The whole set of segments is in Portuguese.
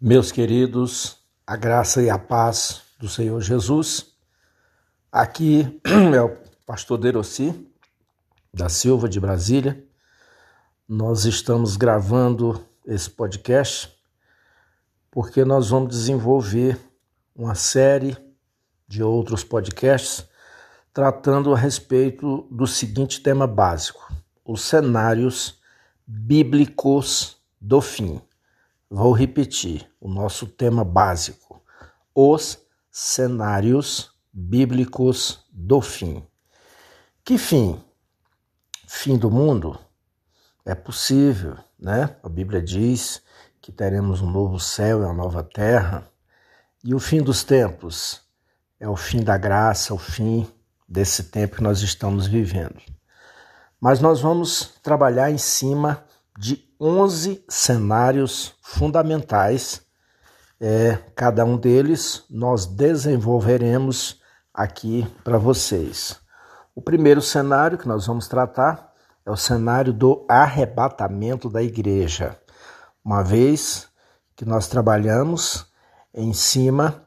Meus queridos, a graça e a paz do Senhor Jesus. Aqui é o pastor Deroci, da Silva de Brasília. Nós estamos gravando esse podcast porque nós vamos desenvolver uma série de outros podcasts tratando a respeito do seguinte tema básico: os cenários bíblicos do fim. Vou repetir o nosso tema básico: os cenários bíblicos do fim. Que fim? Fim do mundo? É possível, né? A Bíblia diz que teremos um novo céu e uma nova terra. E o fim dos tempos? É o fim da graça, o fim desse tempo que nós estamos vivendo. Mas nós vamos trabalhar em cima de 11 cenários fundamentais. É, cada um deles nós desenvolveremos aqui para vocês. O primeiro cenário que nós vamos tratar é o cenário do arrebatamento da igreja. Uma vez que nós trabalhamos em cima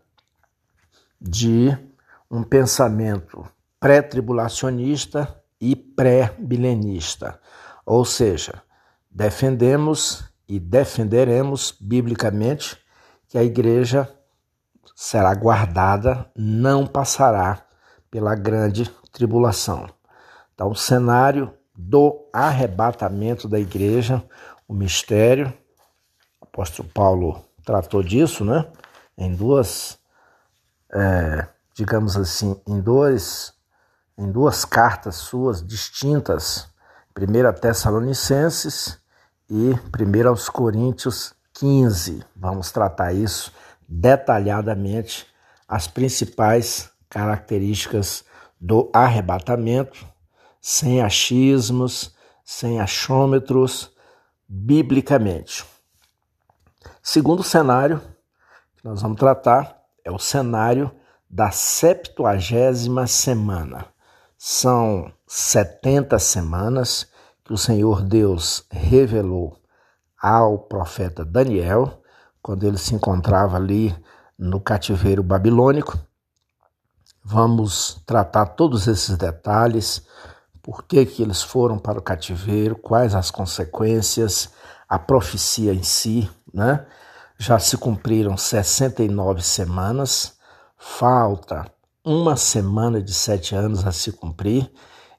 de um pensamento pré-tribulacionista e pré-milenista, ou seja, defendemos e defenderemos biblicamente que a igreja será guardada, não passará pela grande tribulação. Então, o cenário do arrebatamento da igreja, o mistério, o apóstolo Paulo tratou disso, né? Em duas, é, digamos assim, em dois, em duas cartas suas distintas, primeira Tessalonicenses e 1 aos Coríntios 15. Vamos tratar isso detalhadamente, as principais características do arrebatamento, sem achismos, sem achômetros, biblicamente. Segundo cenário que nós vamos tratar é o cenário da septuagésima semana. São 70 semanas que o Senhor Deus revelou ao profeta Daniel, quando ele se encontrava ali no cativeiro babilônico. Vamos tratar todos esses detalhes, por que, que eles foram para o cativeiro, quais as consequências, a profecia em si, né? Já se cumpriram 69 semanas, falta uma semana de sete anos a se cumprir,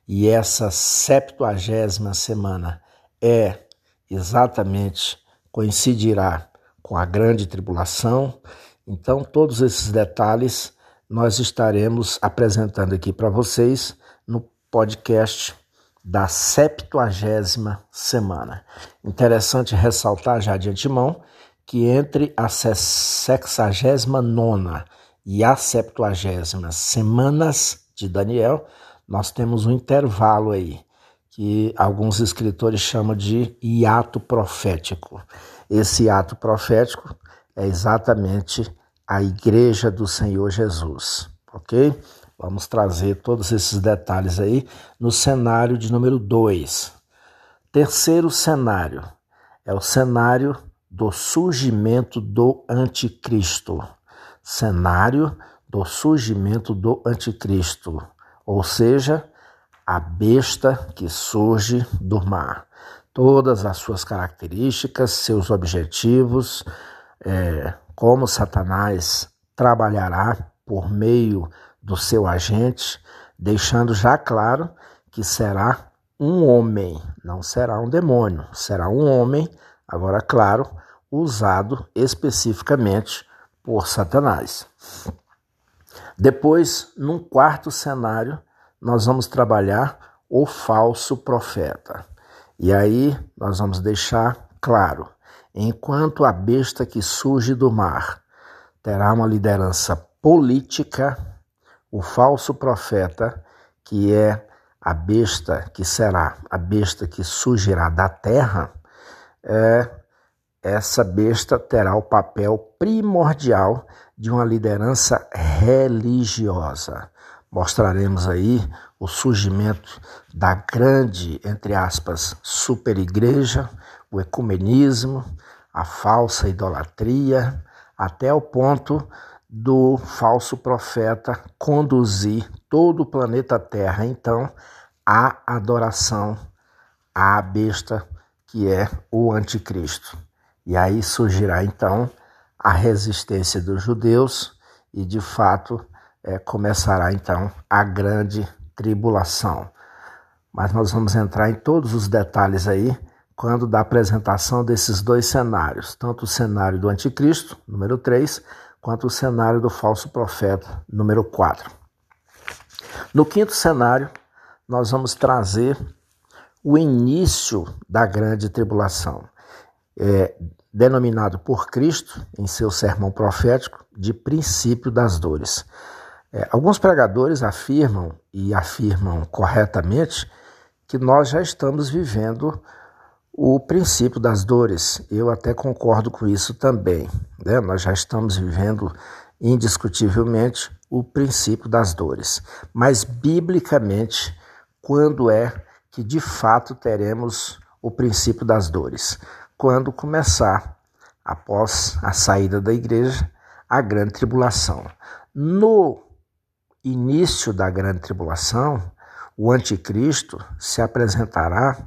e essa septuagésima semana é exatamente coincidirá com a grande tribulação. Então, todos esses detalhes nós estaremos apresentando aqui para vocês no podcast da septuagésima semana. Interessante ressaltar já de antemão que entre a sexagésima nona e a septuagésima semanas de Daniel, nós temos um intervalo aí, que alguns escritores chamam de hiato profético. Esse hiato profético é exatamente a igreja do Senhor Jesus, ok? Vamos trazer todos esses detalhes aí no cenário de número 2. Terceiro cenário é o cenário do surgimento do anticristo. Cenário do surgimento do anticristo ou seja, a besta que surge do mar. Todas as suas características, seus objetivos, é, como Satanás trabalhará por meio do seu agente, deixando já claro que será um homem, não será um demônio, será um homem, agora, claro, usado especificamente por Satanás. Depois, num quarto cenário, nós vamos trabalhar o falso profeta. E aí nós vamos deixar claro: enquanto a besta que surge do mar terá uma liderança política, o falso profeta, que é a besta que será a besta que surgirá da terra, é, essa besta terá o papel primordial de uma liderança religiosa. Mostraremos aí o surgimento da grande, entre aspas, superigreja, o ecumenismo, a falsa idolatria, até o ponto do falso profeta conduzir todo o planeta Terra, então, à adoração à besta que é o anticristo. E aí surgirá então a resistência dos judeus e de fato é, começará então a grande tribulação. Mas nós vamos entrar em todos os detalhes aí quando da apresentação desses dois cenários, tanto o cenário do anticristo, número 3, quanto o cenário do falso profeta, número 4. No quinto cenário, nós vamos trazer o início da grande tribulação, é, denominado por Cristo, em seu sermão profético, de princípio das dores. É, alguns pregadores afirmam, e afirmam corretamente, que nós já estamos vivendo o princípio das dores. Eu até concordo com isso também. Né? Nós já estamos vivendo indiscutivelmente o princípio das dores. Mas, biblicamente, quando é que de fato teremos o princípio das dores? Quando começar, após a saída da igreja, a grande tribulação. No início da grande tribulação, o anticristo se apresentará,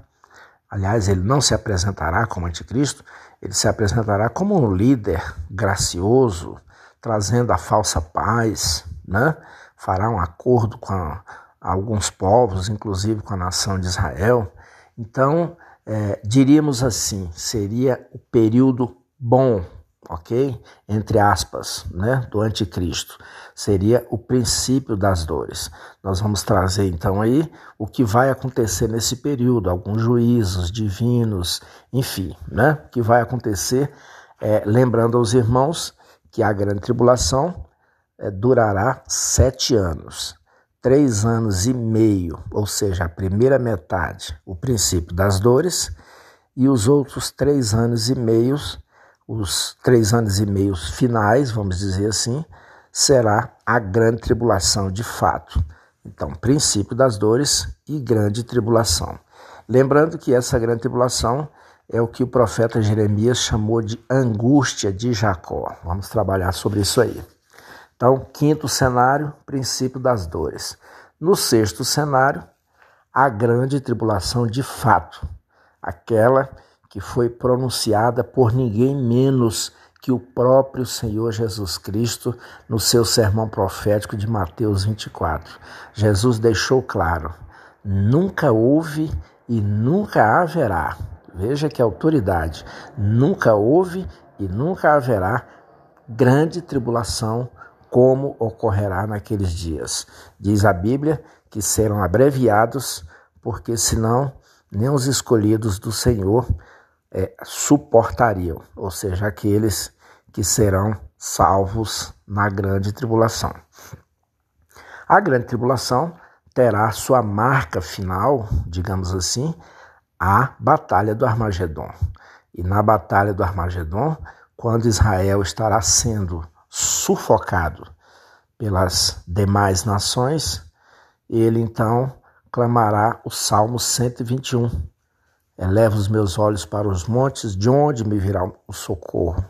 aliás, ele não se apresentará como anticristo, ele se apresentará como um líder gracioso, trazendo a falsa paz, né? fará um acordo com a, alguns povos, inclusive com a nação de Israel. Então, é, diríamos assim, seria o período bom, ok? Entre aspas, né, do anticristo. Seria o princípio das dores. Nós vamos trazer então aí o que vai acontecer nesse período, alguns juízos divinos, enfim, né? O que vai acontecer, é, lembrando aos irmãos que a grande tribulação é, durará sete anos três anos e meio, ou seja, a primeira metade, o princípio das dores, e os outros três anos e meios, os três anos e meios finais, vamos dizer assim, será a grande tribulação de fato. Então, princípio das dores e grande tribulação. Lembrando que essa grande tribulação é o que o profeta Jeremias chamou de angústia de Jacó. Vamos trabalhar sobre isso aí. Então, quinto cenário, princípio das dores. No sexto cenário, a grande tribulação de fato, aquela que foi pronunciada por ninguém menos que o próprio Senhor Jesus Cristo no seu sermão profético de Mateus 24. Jesus deixou claro: nunca houve e nunca haverá. Veja que autoridade: nunca houve e nunca haverá grande tribulação como ocorrerá naqueles dias. Diz a Bíblia que serão abreviados, porque senão nem os escolhidos do Senhor é, suportariam, ou seja, aqueles que serão salvos na grande tribulação. A grande tribulação terá sua marca final, digamos assim, a batalha do Armagedon. E na batalha do Armagedon, quando Israel estará sendo sufocado pelas demais nações, ele então clamará o Salmo 121. Eleva os meus olhos para os montes, de onde me virá o socorro?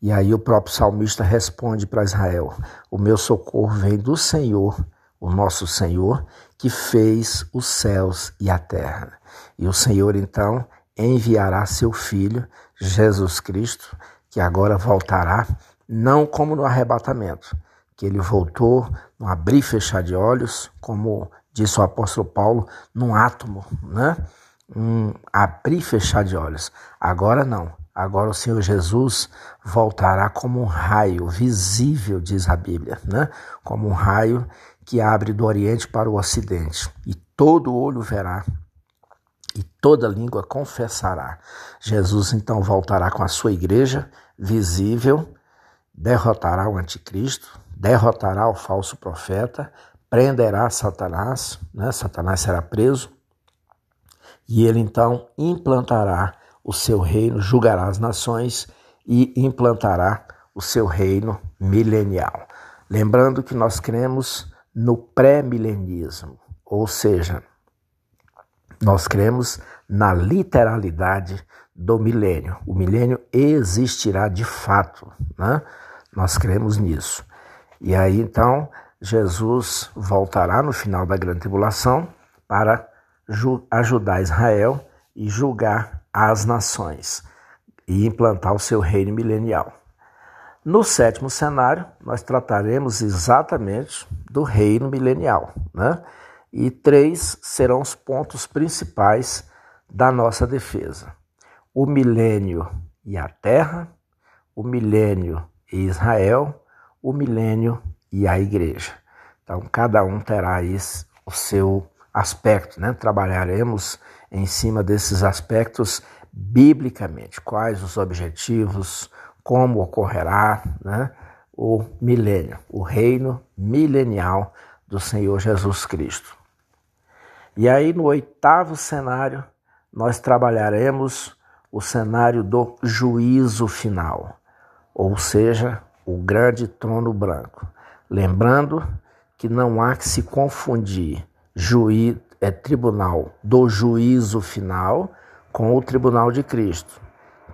E aí o próprio salmista responde para Israel: O meu socorro vem do Senhor, o nosso Senhor, que fez os céus e a terra. E o Senhor então enviará seu filho, Jesus Cristo, que agora voltará não como no arrebatamento, que ele voltou no abrir e fechar de olhos, como disse o apóstolo Paulo, num átomo, né? Um abrir e fechar de olhos. Agora não. Agora o Senhor Jesus voltará como um raio visível, diz a Bíblia, né? Como um raio que abre do Oriente para o Ocidente, e todo olho verá e toda língua confessará. Jesus então voltará com a sua igreja visível derrotará o anticristo, derrotará o falso profeta, prenderá Satanás, né? Satanás será preso, e ele então implantará o seu reino, julgará as nações e implantará o seu reino milenial. Lembrando que nós cremos no pré-milenismo, ou seja, nós cremos na literalidade do milênio. O milênio existirá de fato, né? Nós cremos nisso. E aí então Jesus voltará no final da grande tribulação para ajudar Israel e julgar as nações e implantar o seu reino milenial. No sétimo cenário, nós trataremos exatamente do reino milenial, né? E três serão os pontos principais da nossa defesa: o milênio e a terra, o milênio Israel, o milênio e a igreja. Então, cada um terá isso, o seu aspecto, né? Trabalharemos em cima desses aspectos biblicamente, quais os objetivos, como ocorrerá né, o milênio, o reino milenial do Senhor Jesus Cristo. E aí, no oitavo cenário, nós trabalharemos o cenário do juízo final, ou seja, o grande trono branco. Lembrando que não há que se confundir juiz, é tribunal do juízo final com o tribunal de Cristo.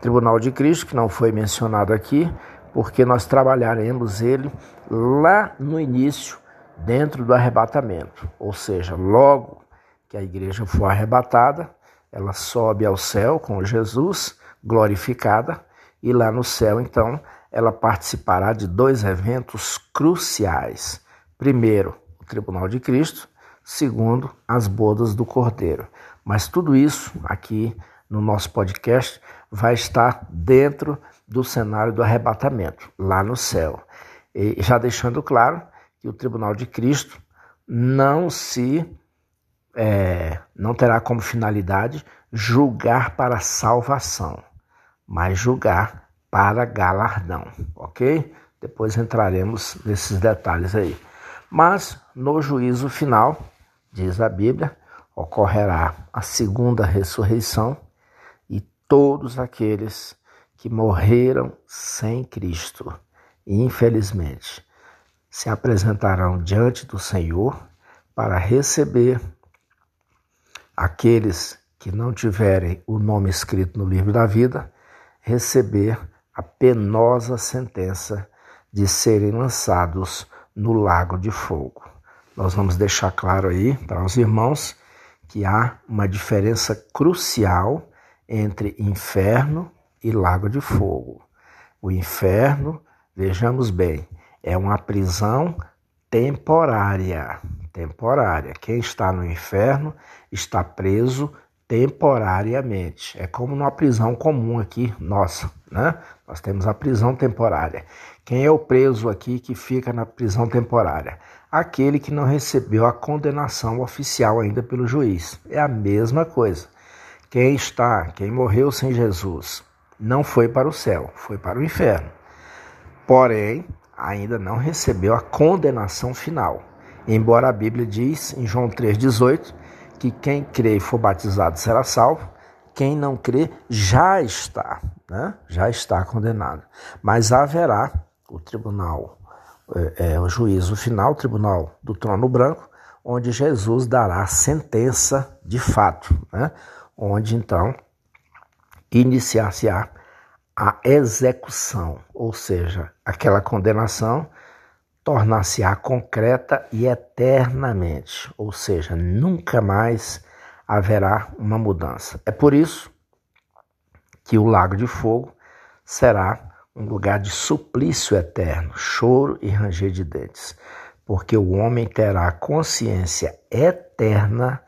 Tribunal de Cristo, que não foi mencionado aqui, porque nós trabalharemos ele lá no início, dentro do arrebatamento. Ou seja, logo que a igreja for arrebatada, ela sobe ao céu com Jesus, glorificada, e lá no céu, então, ela participará de dois eventos cruciais. Primeiro, o Tribunal de Cristo, segundo, as bodas do Cordeiro. Mas tudo isso aqui no nosso podcast vai estar dentro do cenário do arrebatamento, lá no céu. E já deixando claro que o tribunal de Cristo não se é, não terá como finalidade julgar para salvação, mas julgar para galardão, ok? Depois entraremos nesses detalhes aí. Mas no juízo final, diz a Bíblia, ocorrerá a segunda ressurreição todos aqueles que morreram sem Cristo e, infelizmente, se apresentarão diante do Senhor para receber aqueles que não tiverem o nome escrito no livro da vida, receber a penosa sentença de serem lançados no lago de fogo. Nós vamos deixar claro aí para os irmãos que há uma diferença crucial entre inferno e lago de fogo. O inferno, vejamos bem, é uma prisão temporária. Temporária. Quem está no inferno está preso temporariamente. É como numa prisão comum aqui, nossa, né? Nós temos a prisão temporária. Quem é o preso aqui que fica na prisão temporária? Aquele que não recebeu a condenação oficial ainda pelo juiz. É a mesma coisa. Quem está, quem morreu sem Jesus, não foi para o céu, foi para o inferno. Porém, ainda não recebeu a condenação final. Embora a Bíblia diz em João 3,18 que quem crê e for batizado será salvo, quem não crê já está, né? já está condenado. Mas haverá o tribunal, é, é, o juízo final, o tribunal do trono branco, onde Jesus dará a sentença de fato. Né? onde então iniciar-se-á a execução, ou seja, aquela condenação tornar-se-á concreta e eternamente, ou seja, nunca mais haverá uma mudança. É por isso que o lago de fogo será um lugar de suplício eterno, choro e ranger de dentes, porque o homem terá consciência eterna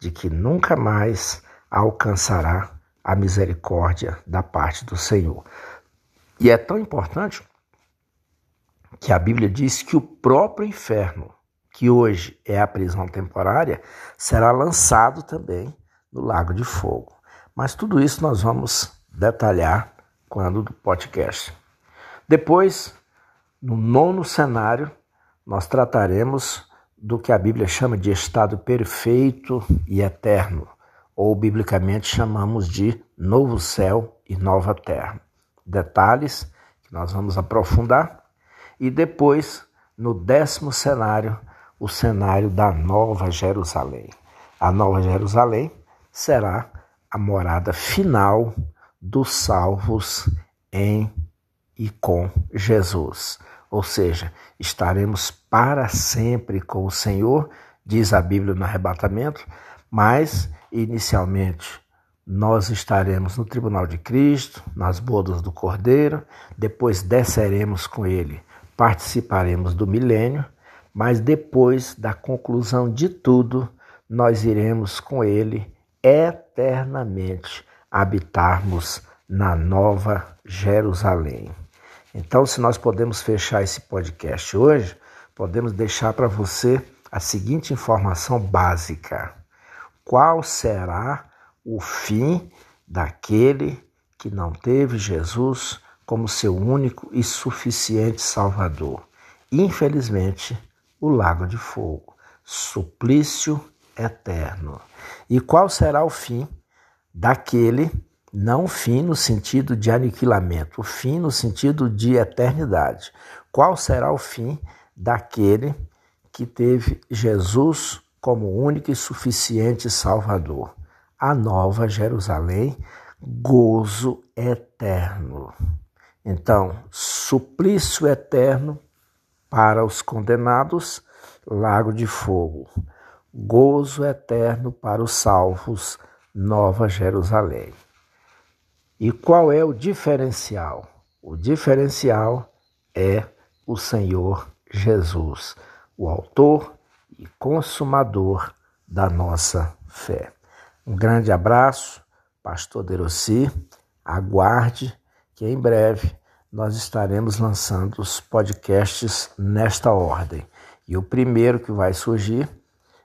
de que nunca mais alcançará a misericórdia da parte do Senhor. E é tão importante que a Bíblia diz que o próprio inferno, que hoje é a prisão temporária, será lançado também no lago de fogo. Mas tudo isso nós vamos detalhar quando do podcast. Depois, no nono cenário, nós trataremos do que a Bíblia chama de estado perfeito e eterno ou biblicamente chamamos de novo céu e nova terra. Detalhes que nós vamos aprofundar. E depois, no décimo cenário, o cenário da Nova Jerusalém. A Nova Jerusalém será a morada final dos salvos em e com Jesus. Ou seja, estaremos para sempre com o Senhor, diz a Bíblia no arrebatamento, mas inicialmente nós estaremos no tribunal de Cristo, nas bodas do Cordeiro, depois desceremos com ele, participaremos do milênio, mas depois da conclusão de tudo, nós iremos com ele eternamente habitarmos na nova Jerusalém. Então, se nós podemos fechar esse podcast hoje, podemos deixar para você a seguinte informação básica: qual será o fim daquele que não teve Jesus como seu único e suficiente Salvador. Infelizmente, o lago de fogo, suplício eterno. E qual será o fim daquele, não fim no sentido de aniquilamento, o fim no sentido de eternidade? Qual será o fim daquele que teve Jesus como único e suficiente Salvador? a nova Jerusalém, gozo eterno. Então, suplício eterno para os condenados, lago de fogo. Gozo eterno para os salvos, nova Jerusalém. E qual é o diferencial? O diferencial é o Senhor Jesus, o autor e consumador da nossa fé. Um grande abraço, Pastor Derossi. Aguarde que em breve nós estaremos lançando os podcasts nesta ordem. E o primeiro que vai surgir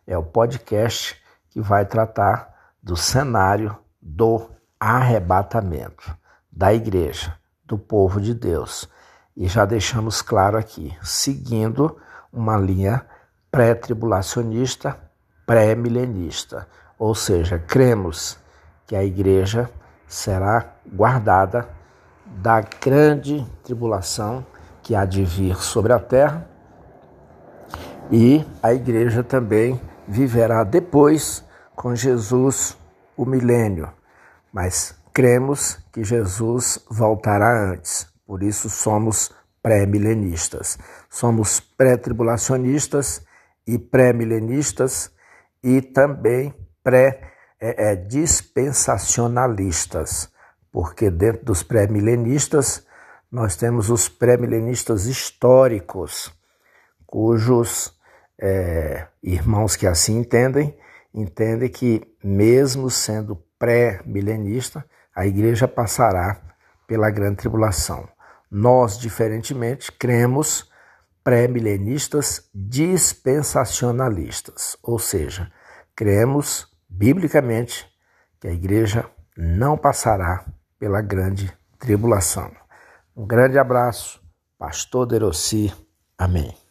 é o podcast que vai tratar do cenário do arrebatamento da igreja, do povo de Deus. E já deixamos claro aqui, seguindo uma linha pré-tribulacionista, pré-milenista ou seja, cremos que a igreja será guardada da grande tribulação que há de vir sobre a terra e a igreja também viverá depois com Jesus o milênio. Mas cremos que Jesus voltará antes, por isso somos pré-milenistas. Somos pré-tribulacionistas e pré-milenistas e também pré-dispensacionalistas, é, é, porque dentro dos pré-milenistas nós temos os pré-milenistas históricos, cujos é, irmãos que assim entendem, entendem que, mesmo sendo pré-milenista, a igreja passará pela grande tribulação. Nós, diferentemente, cremos pré-milenistas dispensacionalistas, ou seja, cremos biblicamente, que a igreja não passará pela grande tribulação. Um grande abraço, Pastor Derossi. Amém.